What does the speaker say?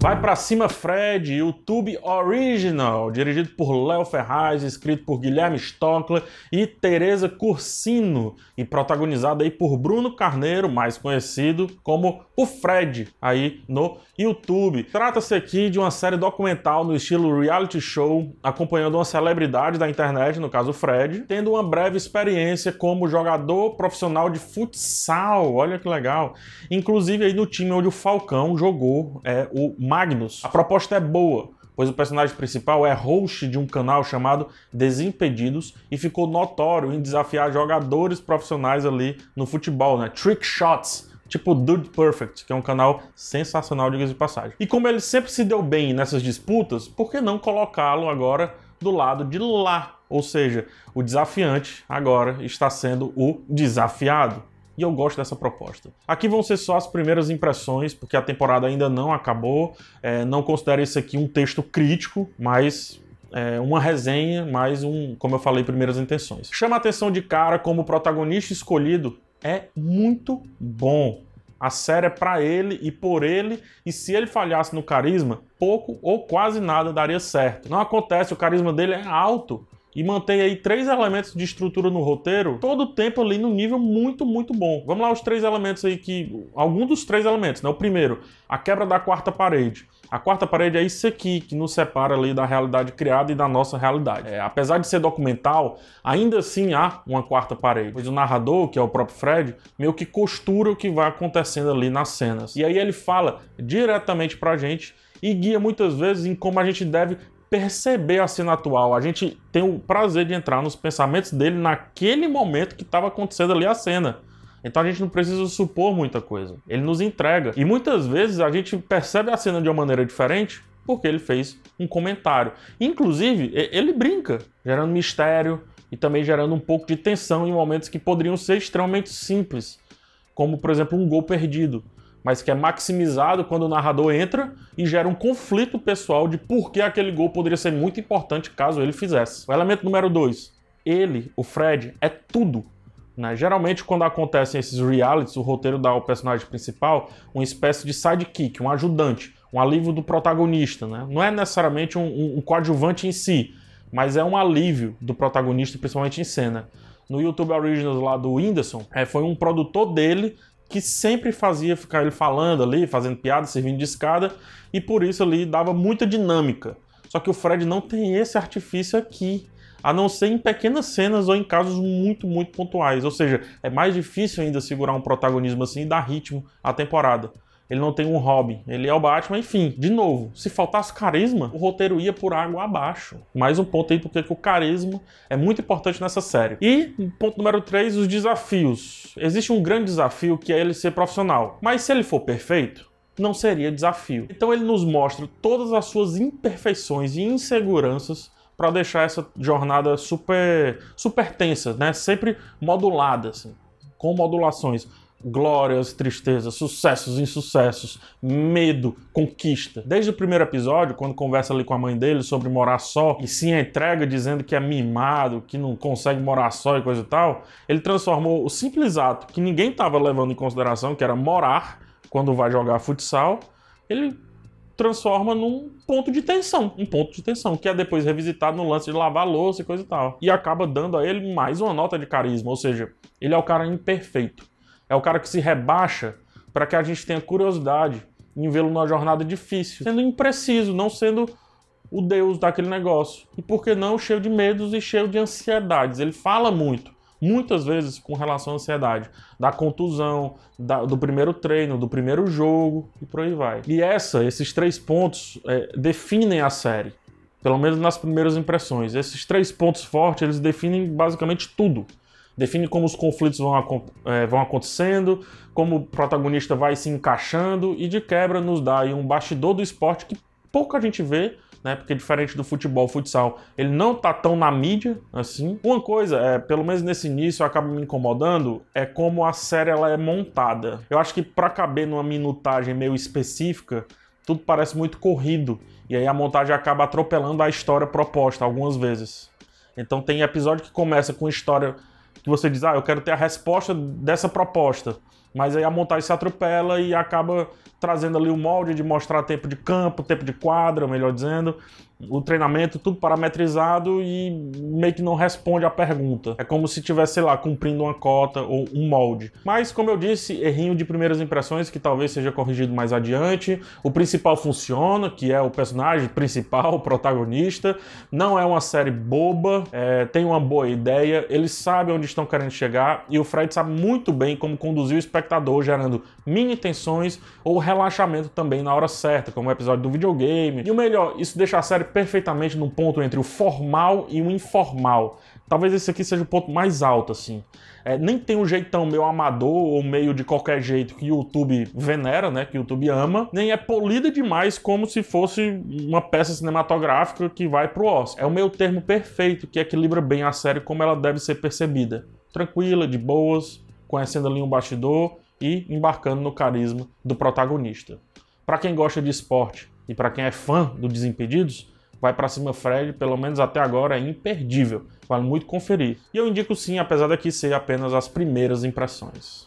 Vai pra cima Fred, YouTube Original, dirigido por Léo Ferraz, escrito por Guilherme Stockler e Teresa Cursino, e protagonizado aí por Bruno Carneiro, mais conhecido como o Fred, aí no YouTube. Trata-se aqui de uma série documental no estilo reality show, acompanhando uma celebridade da internet, no caso o Fred, tendo uma breve experiência como jogador profissional de futsal, olha que legal. Inclusive aí no time onde o Falcão jogou, é o Magnus. A proposta é boa, pois o personagem principal é host de um canal chamado Desimpedidos e ficou notório em desafiar jogadores profissionais ali no futebol, né? Trick Shots, tipo Dude Perfect, que é um canal sensacional, diga de passagem. E como ele sempre se deu bem nessas disputas, por que não colocá-lo agora do lado de lá? Ou seja, o desafiante agora está sendo o desafiado e eu gosto dessa proposta. Aqui vão ser só as primeiras impressões, porque a temporada ainda não acabou. É, não considero isso aqui um texto crítico, mas é, uma resenha, mais um, como eu falei, primeiras intenções. Chama a atenção de cara como o protagonista escolhido é muito bom. A série é para ele e por ele, e se ele falhasse no carisma, pouco ou quase nada daria certo. Não acontece, o carisma dele é alto e mantém aí três elementos de estrutura no roteiro todo o tempo ali no nível muito, muito bom. Vamos lá os três elementos aí que... Algum dos três elementos, né? O primeiro, a quebra da quarta parede. A quarta parede é isso aqui que nos separa ali da realidade criada e da nossa realidade. É, apesar de ser documental, ainda assim há uma quarta parede. Pois o narrador, que é o próprio Fred, meio que costura o que vai acontecendo ali nas cenas. E aí ele fala diretamente pra gente e guia muitas vezes em como a gente deve perceber a cena atual. A gente tem o prazer de entrar nos pensamentos dele naquele momento que estava acontecendo ali a cena. Então a gente não precisa supor muita coisa. Ele nos entrega. E muitas vezes a gente percebe a cena de uma maneira diferente porque ele fez um comentário. Inclusive, ele brinca, gerando mistério e também gerando um pouco de tensão em momentos que poderiam ser extremamente simples, como por exemplo um gol perdido mas que é maximizado quando o narrador entra e gera um conflito pessoal de por que aquele gol poderia ser muito importante caso ele fizesse. O elemento número 2, ele, o Fred, é tudo. Né? Geralmente, quando acontecem esses realities, o roteiro dá ao personagem principal uma espécie de sidekick, um ajudante, um alívio do protagonista. Né? Não é necessariamente um, um, um coadjuvante em si, mas é um alívio do protagonista, principalmente em cena no YouTube Originals lá do Whindersson, é, foi um produtor dele que sempre fazia ficar ele falando ali, fazendo piada, servindo de escada, e por isso ali dava muita dinâmica. Só que o Fred não tem esse artifício aqui, a não ser em pequenas cenas ou em casos muito, muito pontuais. Ou seja, é mais difícil ainda segurar um protagonismo assim e dar ritmo à temporada ele não tem um hobby, ele é o Batman, enfim. De novo, se faltasse carisma, o roteiro ia por água abaixo. Mais um ponto aí porque o carisma é muito importante nessa série. E ponto número 3, os desafios. Existe um grande desafio que é ele ser profissional. Mas se ele for perfeito, não seria desafio. Então ele nos mostra todas as suas imperfeições e inseguranças para deixar essa jornada super super tensa, né? Sempre modulada assim, com modulações glórias, tristezas, sucessos, insucessos, medo, conquista. Desde o primeiro episódio, quando conversa ali com a mãe dele sobre morar só e se entrega dizendo que é mimado, que não consegue morar só e coisa e tal, ele transformou o simples ato que ninguém estava levando em consideração, que era morar quando vai jogar futsal, ele transforma num ponto de tensão, um ponto de tensão, que é depois revisitado no lance de lavar louça e coisa e tal. E acaba dando a ele mais uma nota de carisma, ou seja, ele é o cara imperfeito. É o cara que se rebaixa para que a gente tenha curiosidade em vê-lo numa jornada difícil, sendo impreciso, não sendo o deus daquele negócio. E por que não cheio de medos e cheio de ansiedades? Ele fala muito, muitas vezes com relação à ansiedade, da contusão, da, do primeiro treino, do primeiro jogo e por aí vai. E essa, esses três pontos é, definem a série. Pelo menos nas primeiras impressões. Esses três pontos fortes, eles definem basicamente tudo define como os conflitos vão, é, vão acontecendo, como o protagonista vai se encaixando e de quebra nos dá um bastidor do esporte que pouca gente vê, né? Porque diferente do futebol, o futsal, ele não tá tão na mídia assim. Uma coisa, é, pelo menos nesse início, acaba me incomodando, é como a série ela é montada. Eu acho que para caber numa minutagem meio específica, tudo parece muito corrido. E aí a montagem acaba atropelando a história proposta algumas vezes. Então tem episódio que começa com história que você diz, ah, eu quero ter a resposta dessa proposta. Mas aí a montagem se atropela e acaba trazendo ali o molde de mostrar tempo de campo, tempo de quadra, melhor dizendo, o treinamento, tudo parametrizado e meio que não responde à pergunta. É como se estivesse, sei lá, cumprindo uma cota ou um molde. Mas, como eu disse, errinho de primeiras impressões que talvez seja corrigido mais adiante. O principal funciona, que é o personagem principal, o protagonista. Não é uma série boba, é, tem uma boa ideia, eles sabem onde estão querendo chegar e o Fred sabe muito bem como conduzir o espectador, gerando mini tensões ou relaxamento também na hora certa, como o episódio do videogame. E o melhor, isso deixa a série perfeitamente no ponto entre o formal e o informal. Talvez esse aqui seja o ponto mais alto, assim. É, nem tem um jeitão meio amador ou meio de qualquer jeito que o YouTube venera, né? Que o YouTube ama, nem é polida demais como se fosse uma peça cinematográfica que vai pro Oscar. É o meio termo perfeito que equilibra bem a série como ela deve ser percebida. Tranquila, de boas, conhecendo ali um bastidor e embarcando no carisma do protagonista. Para quem gosta de esporte e para quem é fã do Desimpedidos, vai para cima Fred, pelo menos até agora é imperdível. Vale muito conferir. E eu indico sim, apesar daqui ser apenas as primeiras impressões.